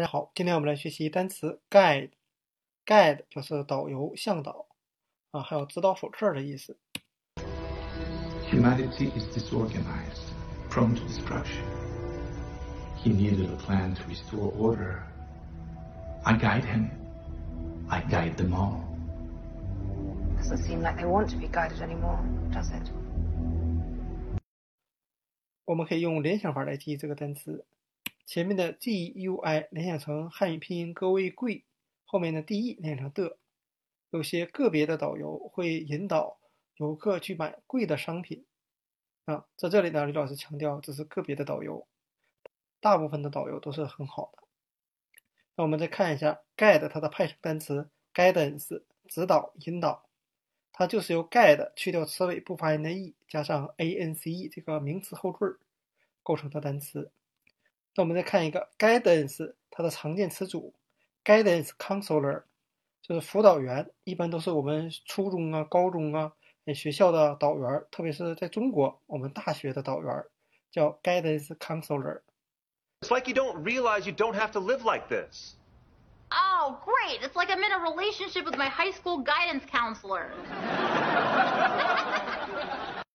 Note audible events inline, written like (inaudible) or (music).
大家好，今天我们来学习单词 guide。guide 就是导游、向导啊，还有指导手册的意思。Humanity is disorganized, prone to destruction. He needed a plan to restore order. I guide him. I guide them all. Doesn't seem like they want to be guided anymore, does it? 我们可以用联想法来记忆这个单词。前面的 GUI 联想成汉语拼音各位贵，后面的 DE 联想成的。有些个别的导游会引导游客去买贵的商品啊，在这里呢，李老师强调这是个别的导游，大部分的导游都是很好的。那我们再看一下 guide 它的派生单词 guidance 指导引导，它就是由 guide 去掉词尾不发音的 e，加上 ance 这个名词后缀构成的单词。那我们再看一个 guidance，它的常见词组 guidance counselor，就是辅导员，一般都是我们初中啊、高中啊学校的导员，特别是在中国，我们大学的导员叫 guidance counselor。It's like you don't realize you don't have to live like this. Oh, great. It's like I'm in a relationship with my high school guidance counselor. (laughs)